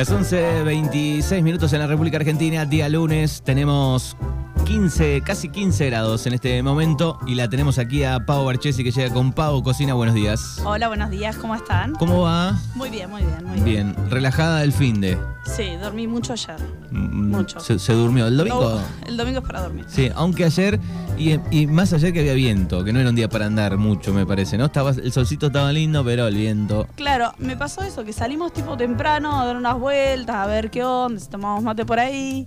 Las 11.26 minutos en la República Argentina, día lunes, tenemos 15, casi 15 grados en este momento y la tenemos aquí a Pau Barchesi que llega con Pau Cocina. Buenos días. Hola, buenos días, ¿cómo están? ¿Cómo va? Muy bien, muy bien, muy bien. Bien, relajada el fin de. Sí, dormí mucho ayer. Mm, Mucho. Se, se durmió el domingo. No, el domingo es para dormir. Sí, aunque ayer, y, y más ayer que había viento, que no era un día para andar mucho, me parece, ¿no? Estaba, el solcito estaba lindo, pero el viento. Claro, me pasó eso, que salimos tipo temprano a dar unas vueltas, a ver qué onda, si tomamos mate por ahí.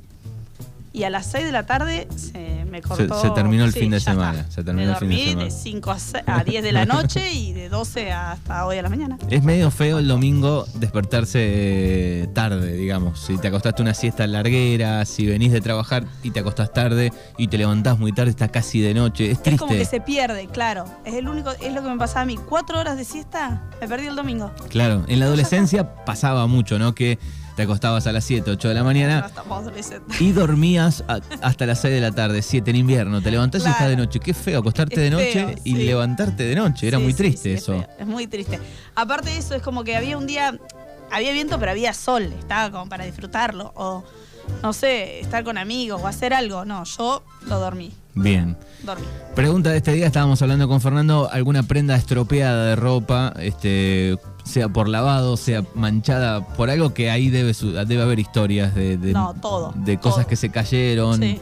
Y a las 6 de la tarde se me cortó. se terminó el Sí, fin de semana, está. se terminó me el fin de semana. de 5 a, se- a 10 de la noche y de 12 hasta hoy a la mañana. Es medio feo el domingo despertarse tarde, digamos. Si te acostaste una siesta larguera, si venís de trabajar y te acostás tarde y te levantás muy tarde, está casi de noche. Es Es como que triste. se pierde, claro. Es el único, es lo que me pasaba a mí. Cuatro horas de siesta, me perdí el domingo. Claro, en la adolescencia pasaba mucho, ¿no? Que te acostabas a las 7, 8 de la mañana y dormías a- hasta las 6 de la tarde, 7 en invierno. Te levantás y Claro. está de noche. Qué feo acostarte Es de noche feo, y sí. levantarte de noche. Era Sí, muy triste sí, es eso. feo, Es, muy triste. Aparte de eso, es como que había un día, había viento, pero había sol. Estaba como para disfrutarlo. O, no sé, estar con amigos o hacer algo. No, yo lo dormí. Bien. Dormí. Pregunta de este día, estábamos hablando con Fernando, alguna prenda estropeada de ropa, este, sea por lavado, sea manchada por algo que ahí debe, su- debe haber historias de, de- No, todo, de cosas todo. que se cayeron. Sí.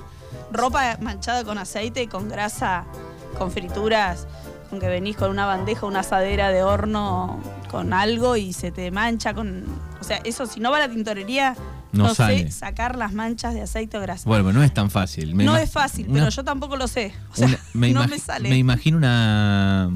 Ropa manchada con aceite, con grasa, con frituras. Con que venís con una bandeja, una asadera de horno con algo y se te mancha con. O sea, eso si no va a la tintorería, No no, sale. sé sacar las manchas de aceite o grasa. Bueno, no es tan fácil. Me no ima- es fácil, una- pero yo tampoco lo sé. O sea, una- no me sale. me imagino una,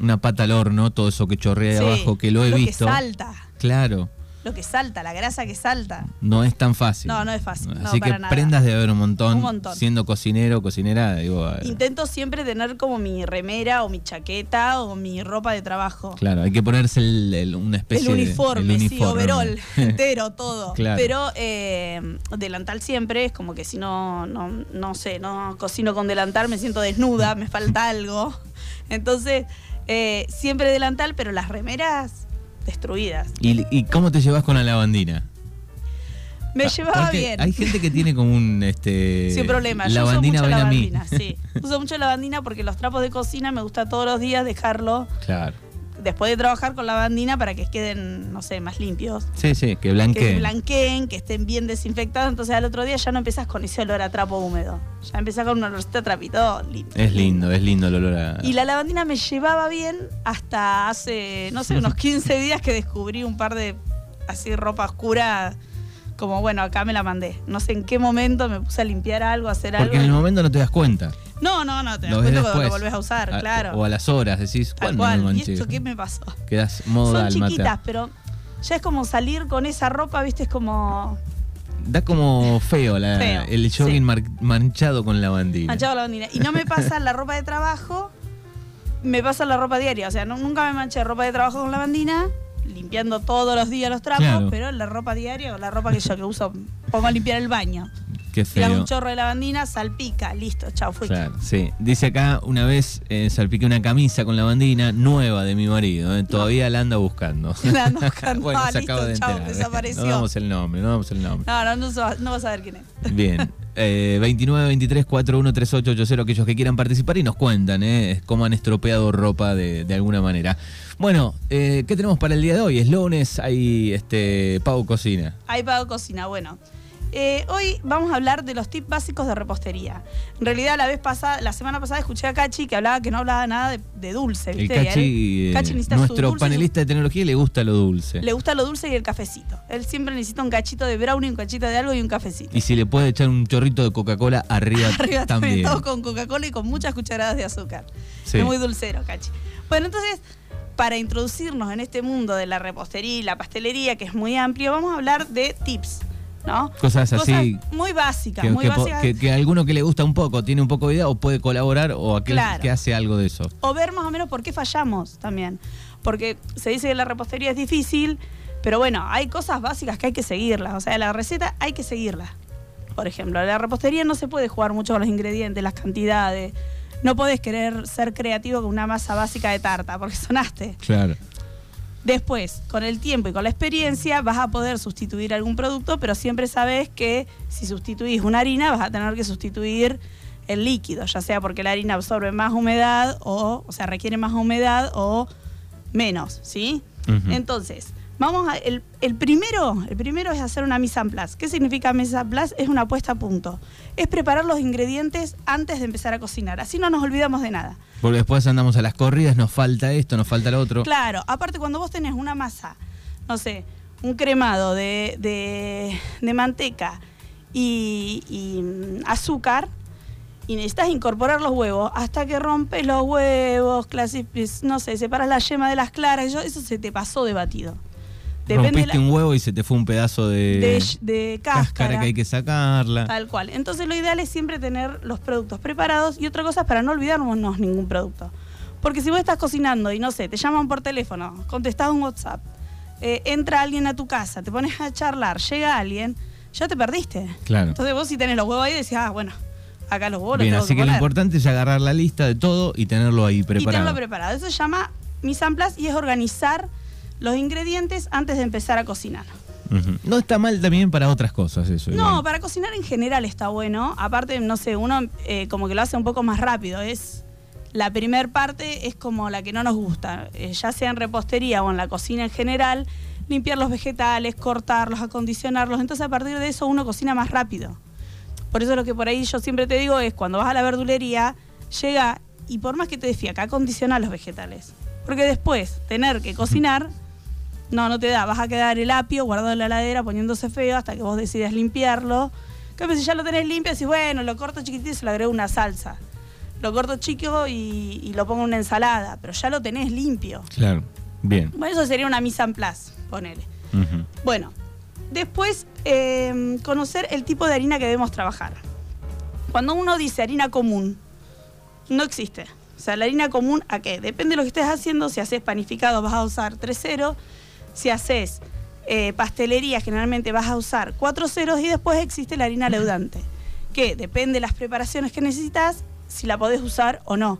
una pata al horno, todo eso que chorrea de Sí, abajo, que lo he visto. que salta, Claro, lo que salta, la grasa que salta. no es tan fácil. No, no es fácil, no, Así que para nada. prendas de haber un montón, Un montón. siendo cocinero, cocinera, digo, Intento siempre tener como mi remera o mi chaqueta o mi ropa de trabajo. claro, hay que ponerse el- el- una especie El de- uniforme, el sí, uniforme. overall, entero, todo. Claro. Pero eh, delantal siempre, es como que si no, no, no sé, no cocino con delantal, me siento desnuda, me falta algo. Entonces, eh, siempre delantal, pero las remeras destruidas. ¿Y, y cómo te llevas con la lavandina? Me Ah, llevaba bien. Hay gente que tiene como un este Sin problema, yo uso lavandina mucho lavandina, sí. Uso mucho lavandina porque los trapos de cocina me gusta todos los días dejarlo Claro. Después de trabajar con lavandina para que queden, no sé, más limpios. Sí, sí, que Que blanqueen. blanqueen, que estén bien desinfectados. Entonces al otro día ya no empezás con ese olor a trapo húmedo. Ya empezás con una olorcita a trapito limpio. Es lindo, es lindo el olor a... Y la lavandina me llevaba bien hasta hace, no sé, unos 15 días que descubrí un par de así ropa oscura. Como bueno, acá me la mandé. No sé en qué momento me puse a limpiar algo, a hacer Porque algo. en el momento no te das cuenta. No, no, no, te das cuenta cuando lo volvés a usar, A- claro. O a las horas decís, Tal ¿cuándo me cual. ¿Y esto qué me pasó? Quedás modo Son chiquitas, pero ya es como salir con esa ropa, viste, es como Da como feo, la- Feo, el jogging sí. mar- manchado con lavandina. manchado la bandina. Y no me pasa la ropa de trabajo, me pasa la ropa diaria. O sea, no- nunca me manché ropa de trabajo con la bandina, limpiando todos los días los trapos, Claro. pero la ropa diaria o la ropa que yo que uso, pongo a limpiar el baño. Qué feo. un chorro de lavandina, salpica, listo, chao, fui. Claro, sí. Dice acá, una vez eh, salpiqué una camisa con lavandina nueva de mi marido. eh, Todavía la anda buscando. La anda buscando. bueno, Ah, se listo, acaba de chao, enterar. desapareció. No damos el nombre, no damos el nombre. No, no, no, no vas a ver quién es. Bien. Eh, 29 23 41 3880, aquellos que quieran participar y nos cuentan eh, cómo han estropeado ropa de, alguna manera. Bueno, eh, ¿qué tenemos para el día de hoy? Es lunes, hay este Pau Cocina. Ahí pago cocina. Bueno, eh, hoy vamos a hablar de los tips básicos de repostería. En realidad, la vez pasada, la semana pasada escuché a Cachi que hablaba que no hablaba nada de, de dulce, Cachi, eh, su nuestro dulce panelista de tecnología, le gusta lo dulce. Le gusta lo dulce y el cafecito. Él siempre necesita un cachito de brownie, un cachito de algo y un cafecito. Y si le puede echar un chorrito de Coca-Cola arriba, Arriba también, también. todo con Coca-Cola y con muchas cucharadas de azúcar. Sí. Es muy dulcero, Cachi. Bueno, entonces, para introducirnos en este mundo de la repostería y la pastelería, que es muy amplio, vamos a hablar de tips, ¿no? Cosas así muy básicas, que, muy que básicas. que- que alguno que le gusta un poco, tiene un poco de idea o puede colaborar o aquel Claro. que hace algo de eso. o ver más o menos por qué fallamos también. Porque se dice que la repostería es difícil, pero bueno, hay cosas básicas que hay que seguirlas. O sea, la receta hay que seguirla. Por ejemplo, la repostería no se puede jugar mucho con los ingredientes, las cantidades. No podés querer ser creativo con una masa básica de tarta, porque sonaste. Claro. Después, con el tiempo y con la experiencia, vas a poder sustituir algún producto, pero siempre sabes que si sustituís una harina, vas a tener que sustituir el líquido, ya sea porque la harina absorbe más humedad o, o sea, requiere más humedad o menos, ¿sí? Entonces, vamos a, el, el primero, el primero es hacer una mise en place. ¿Qué significa mise en place? Es una puesta a punto. Es preparar los ingredientes antes de empezar a cocinar. Así no nos olvidamos de nada. Porque después andamos a las corridas, nos falta esto, nos falta lo otro. Claro, aparte cuando vos tenés una masa, no sé, un cremado de, de- de manteca y, y, mm, azúcar, y necesitas incorporar los huevos, hasta que rompes los huevos, no sé, separas la yema de las claras, yo- eso se te pasó de batido. Depende de Rompiste la- un huevo y se te fue un pedazo de, de, de cáscara. cáscara. que hay que sacarla. Tal cual. Entonces lo ideal es siempre tener los productos preparados y otra cosa es para no olvidarnos ningún producto. Porque si vos estás cocinando y no sé, te llaman por teléfono, contestás un WhatsApp, eh, entra alguien a tu casa, te pones a charlar, llega alguien, ya te perdiste. Claro. Entonces vos si tenés los huevos ahí decís, ah, bueno, acá los huevos Bien, los así que que lo importante es agarrar la lista de todo y tenerlo ahí Y preparado. tenerlo preparado. Eso se llama mise en place y es organizar los ingredientes antes de empezar a cocinar. No está mal también para otras cosas eso. No, igual. para cocinar en general está bueno. Aparte, no sé, uno eh, como que lo hace un poco más rápido. Es la primer parte es como la que no nos gusta, Eh, ya sea en repostería o en la cocina en general, limpiar los vegetales, cortarlos, acondicionarlos. Entonces a partir de eso uno cocina más rápido. Por eso lo que por ahí yo siempre te digo es cuando vas a la verdulería, llega y por más que te desfía, acá acondiciona los vegetales. Porque después tener que cocinar, no, no te da. Vas a quedar el apio guardado en la heladera poniéndose feo hasta que vos decidas limpiarlo. Cambio, si ya lo tenés limpio, decís, bueno, lo corto chiquitito y se lo agrego una salsa. Lo corto chico y, y lo pongo en una ensalada, pero ya lo tenés limpio. Claro, bien. Bueno, eso sería una mise en place, ponele. Bueno, después eh, conocer el tipo de harina que debemos trabajar. Cuando uno dice harina común, no existe. O sea, la harina común, ¿a qué? Depende de lo que estés haciendo. Si haces panificado vas a usar 3 ceros. Si haces eh, pastelería, generalmente vas a usar 4 ceros. Y después existe la harina leudante, que depende de las preparaciones que necesitas, si la podés usar o no.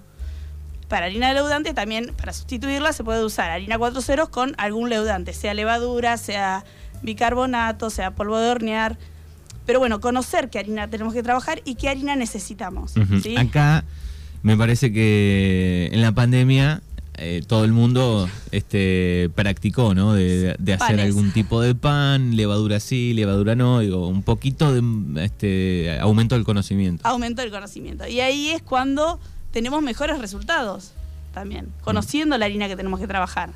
Para harina leudante también, para sustituirla, se puede usar harina 4 ceros con algún leudante, sea levadura, sea bicarbonato, sea polvo de hornear. Pero bueno, conocer qué harina tenemos que trabajar y qué harina necesitamos. Acá me parece que en la pandemia eh, todo el mundo este, practicó, ¿no? De, de hacer Panes. algún tipo de pan, levadura sí, levadura no, digo, un poquito de este, aumento del conocimiento. Aumento del conocimiento. Y ahí es cuando tenemos mejores resultados también, conociendo la harina que tenemos que trabajar.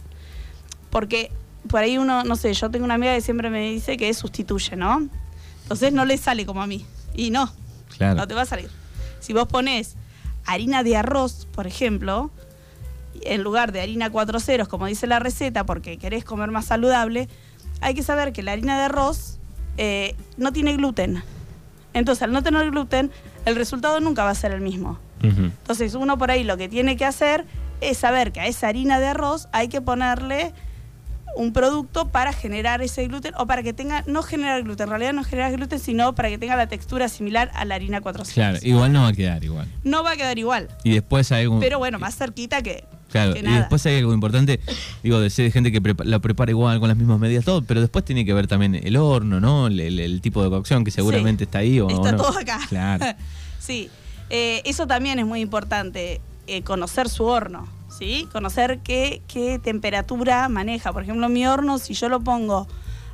Porque por ahí uno, no sé, yo tengo una amiga que siempre me dice que sustituye, ¿no? Entonces no le sale como a mí. Y no, Claro. no te va a salir. Si vos pones harina de arroz, por ejemplo, en lugar de harina cuatro ceros, como dice la receta, porque querés comer más saludable, hay que saber que la harina de arroz eh, no tiene gluten. Entonces, al no tener gluten, el resultado nunca va a ser el mismo. Entonces, uno por ahí lo que tiene que hacer es saber que a esa harina de arroz hay que ponerle un producto para generar ese gluten o para que tenga, no generar gluten, en realidad no generar gluten, sino para que tenga la textura similar a la harina 400. Claro, igual no va a quedar igual. No va a quedar igual, Y después hay algo. pero bueno, más cerquita que, Claro, y después hay algo importante, digo, de ser gente que prepa- la prepara igual con las mismas medidas, todo, pero después tiene que ver también el horno, ¿no? El, el- el tipo de cocción que seguramente está ahí o o Está no. todo acá. Claro. sí, Eh, eso también es muy importante, eh, conocer su horno, ¿sí? Conocer qué, qué temperatura maneja. Por ejemplo, mi horno, si yo lo pongo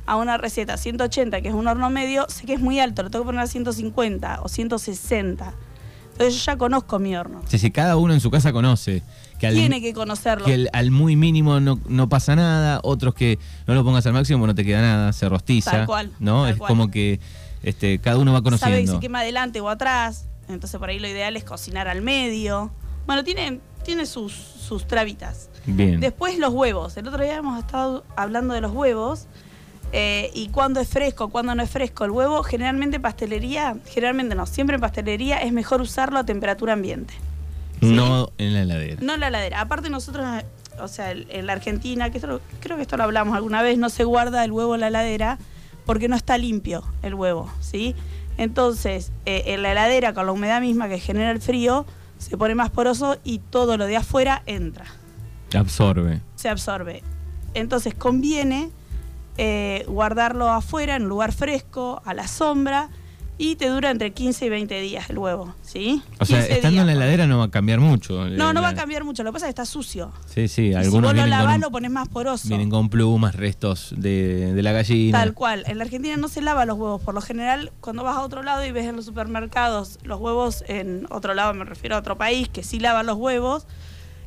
a una receta 180, que es un horno medio, sé que es muy alto, lo tengo que poner a 150 o 160. Entonces yo ya conozco mi horno. Sí, sí, cada uno en su casa conoce que al, Tiene que conocerlo. que el- al muy mínimo no, no pasa nada, otros que no lo pongas al máximo no te queda nada, se rostiza. Tal cual, ¿no? tal es cual. como que este, cada uno va sabe si conociendo. quema adelante o atrás. Entonces por ahí lo ideal es cocinar al medio. Bueno, tiene, tiene sus, sus trabitas. Bien. Después los huevos. El otro día hemos estado hablando de los huevos. Eh, y cuándo es fresco, cuándo no es fresco. El huevo, generalmente en pastelería, generalmente no, siempre en pastelería es mejor usarlo a temperatura ambiente. ¿sí? No en la heladera. No en la heladera. Aparte nosotros, o sea, en la Argentina, que esto creo que esto lo hablamos alguna vez, no se guarda el huevo en la heladera porque no está limpio el huevo, ¿sí? Entonces, eh, en la heladera, con la humedad misma que genera el frío, se pone más poroso y todo lo de afuera entra, Absorbe. se absorbe. Entonces conviene eh, guardarlo afuera, en un lugar fresco, a la sombra, y te dura entre 15 y 20 días el huevo, ¿sí? O sea, 15 estando días, en la heladera no va a cambiar mucho. No, no va a cambiar mucho, lo que pasa es que está sucio. Sí, sí, Y si vos lo lavás, con, lo pones más poroso. vienen con plumas, restos de, de la gallina. Tal cual. En la Argentina no se lava los huevos. Por lo general, cuando vas a otro lado y ves en los supermercados los huevos en otro lado, me refiero a otro país, que sí lavan los huevos,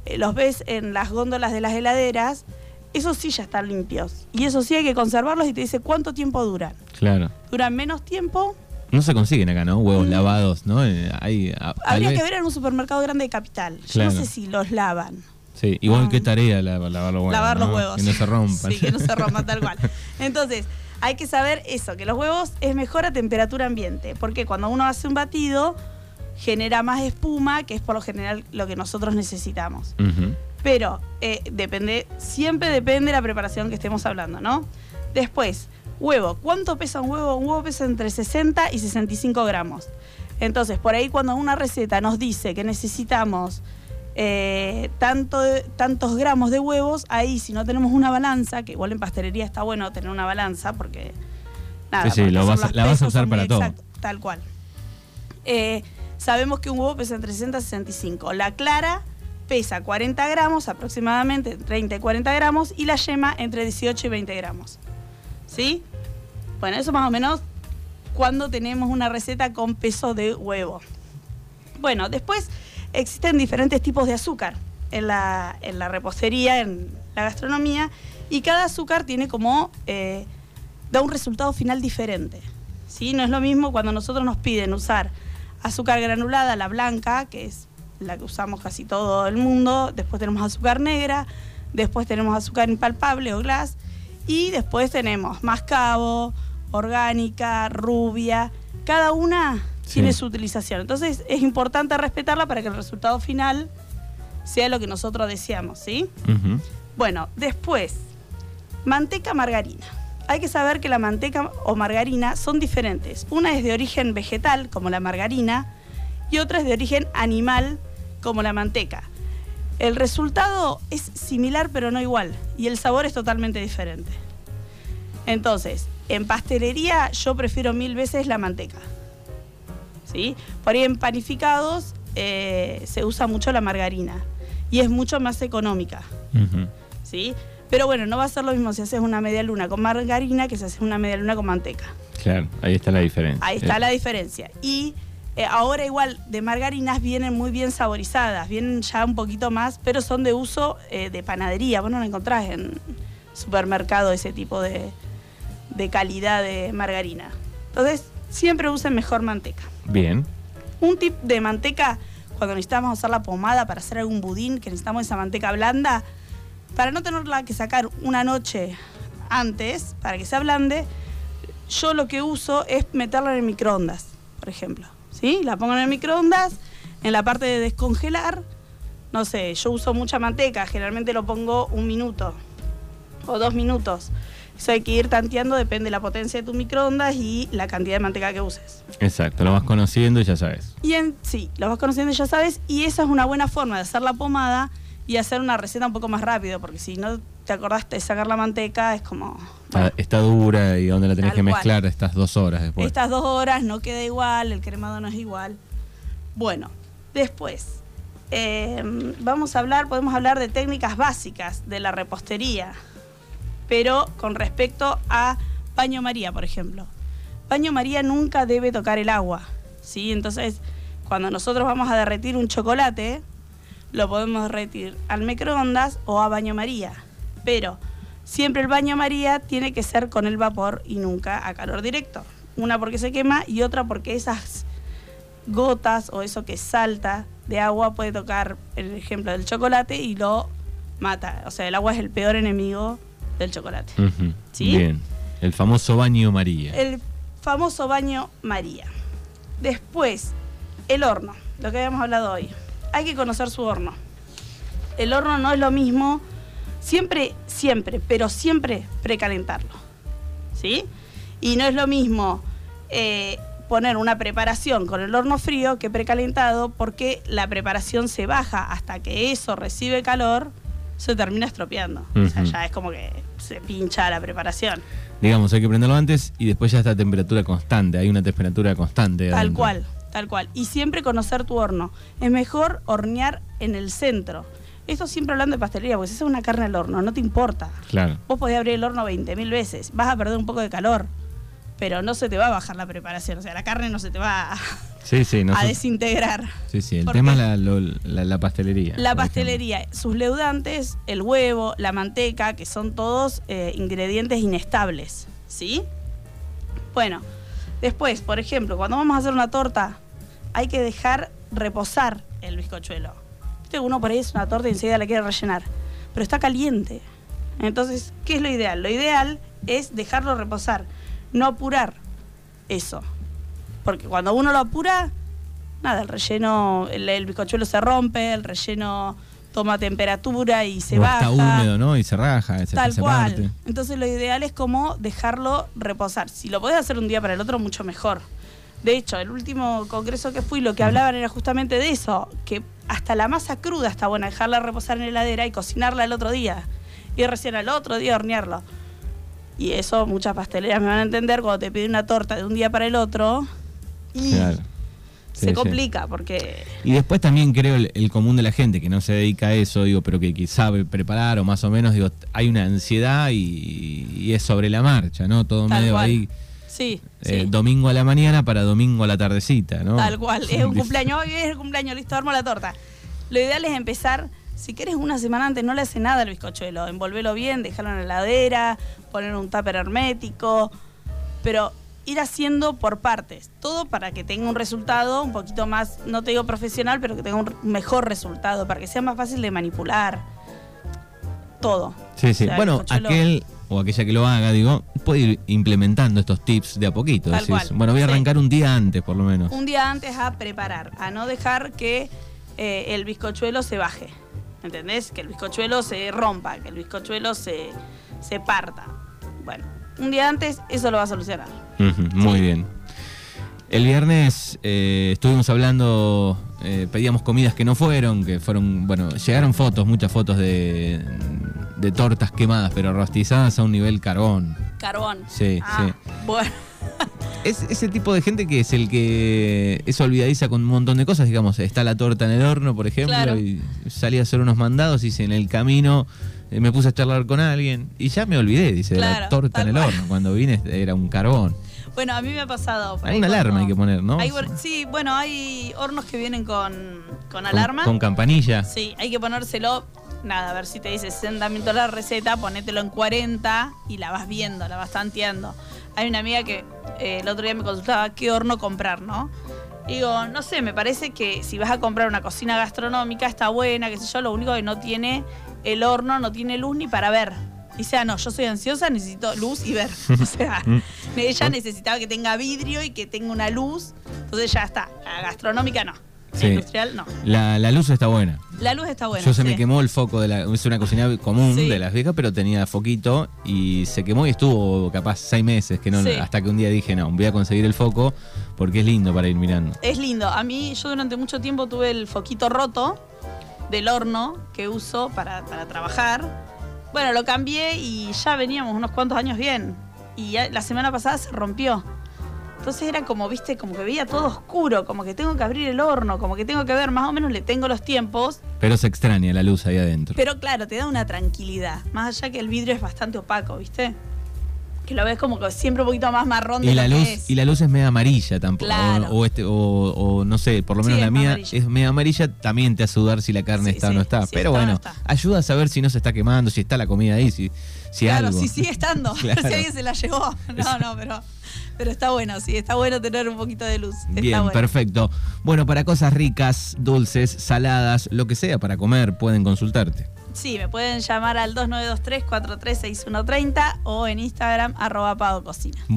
eh, los ves en las góndolas de las heladeras, esos sí ya están limpios. Y eso sí hay que conservarlos y te dice cuánto tiempo duran. Claro. Duran menos tiempo. No se consiguen acá, ¿no? Huevos Mm. lavados, ¿no? Eh, hay, a- tal Habría que ver en un supermercado grande de capital. Yo Claro. no sé si los lavan. Sí, igual Ah. qué tarea la- lavar los huevos. lavar los huevos. Que no se rompan. Sí, que no se rompan tal cual. Entonces, hay que saber eso, que los huevos es mejor a temperatura ambiente, porque cuando uno hace un batido genera más espuma, que es por lo general lo que nosotros necesitamos. Ujú. Pero eh, depende, siempre depende de la preparación que estemos hablando, ¿no? Después, huevo. ¿Cuánto pesa un huevo? Un huevo pesa entre 60 y 65 gramos. Entonces, por ahí cuando una receta nos dice que necesitamos eh, tanto tantos gramos de huevos, ahí si no tenemos una balanza, que igual en pastelería está bueno tener una balanza porque... Nada, Sí, sí, porque lo vas la vas a usar para todo. exactos, tal cual. Eh, sabemos que un huevo pesa entre 60 y 65. La clara pesa 40 gramos, aproximadamente 30 y 40 gramos, y la yema entre 18 y 20 gramos. ¿Sí? Bueno, eso más o menos cuando tenemos una receta con peso de huevo. Bueno, después existen diferentes tipos de azúcar en la, en la repostería, en la gastronomía, y cada azúcar tiene como, eh, da un resultado final diferente. ¿sí? No es lo mismo cuando nosotros nos piden usar azúcar granulada, la blanca, que es la que usamos casi todo el mundo, después tenemos azúcar negra, después tenemos azúcar impalpable o glass, y después tenemos mascabo, orgánica, rubia, cada una Sí. tiene su utilización. Entonces es importante respetarla para que el resultado final sea lo que nosotros deseamos, ¿sí? Bueno, después, manteca margarina. Hay que saber que la manteca o margarina son diferentes. Una es de origen vegetal, como la margarina, y otra es de origen animal, como la manteca. El resultado es similar pero no igual, y el sabor es totalmente diferente. Entonces, en pastelería yo prefiero mil veces la manteca. ¿Sí? Por ahí en panificados eh, se usa mucho la margarina y es mucho más económica. ¿sí? Pero bueno, no va a ser lo mismo si haces una media luna con margarina que si haces una media luna con manteca. Claro, ahí está la diferencia. Ahí está Eh, la diferencia. Y eh, ahora igual de margarinas vienen muy bien saborizadas, vienen ya un poquito más, pero son de uso eh, de panadería. Vos no lo encontrás en supermercado ese tipo de, de calidad de margarina. Entonces, siempre usen mejor manteca. Bien. Un tip de manteca, cuando necesitamos usar la pomada para hacer algún budín, que necesitamos esa manteca blanda, para no tenerla que sacar una noche antes, para que se ablande, yo lo que uso es meterla en el microondas, por ejemplo. ¿Sí? La pongo en el microondas, en la parte de descongelar, no sé, yo uso mucha manteca, generalmente lo pongo un minuto o dos minutos. Eso hay que ir tanteando, depende de la potencia de tu microondas y la cantidad de manteca que uses. Exacto, lo vas conociendo y ya sabes. Y en sí, lo vas conociendo ya sabes, y esa es una buena forma de hacer la pomada y hacer una receta un poco más rápido, porque si no te acordaste de sacar la manteca, es como Está, está dura y donde la tenés Tal que cual. mezclar estas dos horas después. estas dos horas no queda igual, el cremado no es igual. Bueno, después, eh, vamos a hablar, podemos hablar de técnicas básicas de la repostería, pero con respecto a baño María, por ejemplo. Baño María nunca debe tocar el agua, ¿sí? Entonces, cuando nosotros vamos a derretir un chocolate, lo podemos derretir al microondas o a baño María. Pero siempre el baño María tiene que ser con el vapor y nunca a calor directo. Una porque se quema y otra porque esas gotas o eso que salta de agua puede tocar el ejemplo del chocolate y lo mata. O sea, el agua es el peor enemigo del chocolate. ¿Sí? Bien. El famoso baño María. El famoso baño María. Después, el horno, lo que habíamos hablado hoy. Hay que conocer su horno. El horno no es lo mismo, siempre, siempre, pero siempre precalentarlo. ¿Sí? Y no es lo mismo eh, poner una preparación con el horno frío que precalentado porque la preparación se baja hasta que eso recibe calor se termina estropeando. O sea, ya es como que se pincha la preparación. Digamos, hay que prenderlo antes y después ya está a temperatura constante. Hay una temperatura constante. Tal adentro. cual, tal cual. Y siempre conocer tu horno. Es mejor hornear en el centro. Esto siempre hablando de pastelería, porque si es una carne al horno, no te importa. Claro. Vos podés abrir el horno 20.000 veces, vas a perder un poco de calor, pero no se te va a bajar la preparación. O sea, la carne no se te va a, Sí, sí. a nosotros- desintegrar. sí, sí. El tema es la, lo- la- la pastelería. La pastelería, sus leudantes, el huevo, la manteca, que son todos eh, ingredientes inestables, ¿sí? Bueno, después, por ejemplo, cuando vamos a hacer una torta, hay que dejar reposar el bizcochuelo. Uno por ahí es una torta y enseguida la quiere rellenar, pero está caliente. Entonces, ¿qué es lo ideal? Lo ideal es dejarlo reposar, no apurar eso. Porque cuando uno lo apura, nada, el relleno, el, el bizcochuelo se rompe, el relleno toma temperatura y se o baja. está húmedo, ¿no? Y se raja. Se, Tal se cual. parte. Entonces lo ideal es como dejarlo reposar. Si lo podés hacer un día para el otro, mucho mejor. De hecho, el último congreso que fui, lo que hablaban era justamente de eso, que hasta la masa cruda está buena, dejarla reposar en la heladera y cocinarla el otro día. Y recién al otro día hornearlo. Y eso muchas pasteleras me van a entender cuando te piden una torta de un día para el otro. Y Claro. Sí, se sí. complica porque Y después también creo el, el común de la gente que no se dedica a eso, digo, pero que, que sabe preparar o más o menos, digo, hay una ansiedad y, y es sobre la marcha, ¿no? Todo Tal medio cual. ahí, sí, eh, sí. domingo a la mañana para domingo a la tardecita, ¿no? Tal cual, es un cumpleaños, hoy es el cumpleaños, listo, armo la torta. Lo ideal es empezar, si quieres una semana antes, no le hace nada al bizcochuelo, envolvelo bien, dejarlo en la heladera, poner un tupper hermético, pero ir haciendo por partes, todo para que tenga un resultado un poquito más, no te digo profesional, pero que tenga un mejor resultado, para que sea más fácil de manipular. Todo. Sí, sí. O sea, el bueno, aquel o aquella que lo haga, digo, puede ir implementando estos tips de a poquito. Tal decís, cual. bueno, voy a Sí. arrancar un día antes, por lo menos. un día antes a preparar, a no dejar que eh, el bizcochuelo se baje. ¿Entendés? Que el bizcochuelo se rompa, que el bizcochuelo se, se parta. Bueno, un día antes eso lo va a solucionar. Muy Sí. bien. El viernes eh, estuvimos hablando, eh, pedíamos comidas que no fueron, que fueron, bueno, llegaron fotos, muchas fotos de, de tortas quemadas, pero rostizadas a un nivel carbón. Carbón. Sí, Ah, sí. Bueno, Es ese tipo de gente que es el que es olvidadiza con un montón de cosas, digamos, está la torta en el horno, por ejemplo, Claro. y salí a hacer unos mandados y en el camino eh, me puse a charlar con alguien y ya me olvidé, dice, de la torta en el cual. horno. Cuando vine era un carbón. bueno, a mí me ha pasado. Hay una alarma hay que poner, ¿no? hay sí, bueno, hay hornos que vienen con, con Con- alarma. Con, campanilla. Sí, hay que ponérselo, nada, a ver si te dice 60 minutos la receta, ponételo en 40 y la vas viendo, la vas tanteando. Hay una amiga que eh, el otro día me consultaba qué horno comprar, ¿no? Y Digo, no sé, me parece que si vas a comprar una cocina gastronómica está buena, qué sé yo, lo único que no tiene el horno, no tiene luz ni para ver. Dice, ah, no, yo soy ansiosa, necesito luz y ver. O sea, ella necesitaba que tenga vidrio y que tenga una luz. Entonces ya está. La gastronómica no. La Sí. industrial no. La, la luz está buena. La luz está buena. Yo se sí. me quemó el foco de la. Es una cocina común Sí. de las viejas, pero tenía foquito y se quemó y estuvo capaz seis meses, que no, hasta que un día dije, no, voy a conseguir el foco porque es lindo para ir mirando. Es lindo. A mí, yo durante mucho tiempo tuve el foquito roto del horno que uso para, para trabajar. Bueno, lo cambié y ya veníamos unos cuantos años bien. Y la semana pasada se rompió. Entonces era como, viste, como que veía todo oscuro, como que tengo que abrir el horno, como que tengo que ver, más o menos le tengo los tiempos. Pero se extraña la luz ahí adentro. Pero claro, te da una tranquilidad. Más allá que el vidrio es bastante opaco, ¿viste? Que lo ves como que siempre un poquito más marrón de Y lo la que luz, es. y la luz es media amarilla tampoco. Claro. O, o este, o, o no sé, por lo menos Sí, la mía amarilla. es media amarilla, también te hace dudar si la carne Sí, está o no está. si Pero está o no bueno, está. ayuda a saber si no se está quemando, si está la comida ahí, si, si claro, algo. sí sigue estando. Claro. si alguien se la llevó. No, no, pero, pero está bueno, sí, está bueno tener un poquito de luz. Está Bien, bueno. perfecto. Bueno, para cosas ricas, dulces, saladas, lo que sea para comer, pueden consultarte. Sí, me pueden llamar al 2923-436130 o en Instagram arroba Pado Cocina. Bueno,